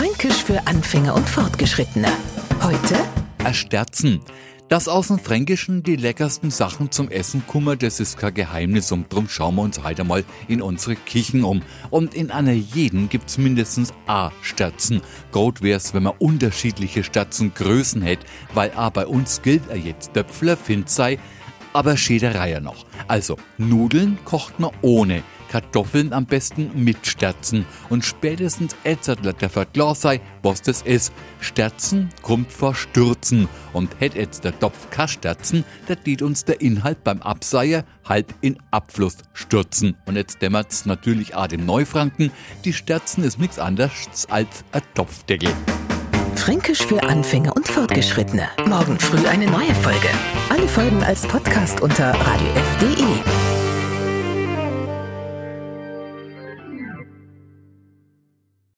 Fränkisch für Anfänger und Fortgeschrittene. Heute Ersterzen. Dass aus dem Fränkischen die leckersten Sachen zum Essen kummer, das ist kein Geheimnis und drum schauen wir uns heute mal in unsere Küchen um. Und in einer jeden gibt's mindestens a Sterzen. Gut wär's, wenn man unterschiedliche Sterzengrößen hätte, weil a bei uns gilt er jetzt Döpfler, Find sei, aber Schäderei noch. Also, Nudeln kocht man ohne. Kartoffeln am besten mit Sterzen und spätestens ätzertler der klar sei, was das ist. Sterzen kommt vor Stürzen und hätt jetzt der Topf kein Sterzen, da dient uns der Inhalt beim Abseier halb in Abfluss stürzen. Und jetzt dämmert's natürlich auch dem Neufranken, die Sterzen ist nichts anderes als ein Topfdeckel. Fränkisch für Anfänger und Fortgeschrittene. Morgen früh eine neue Folge. Alle Folgen als Podcast unter radiof.de.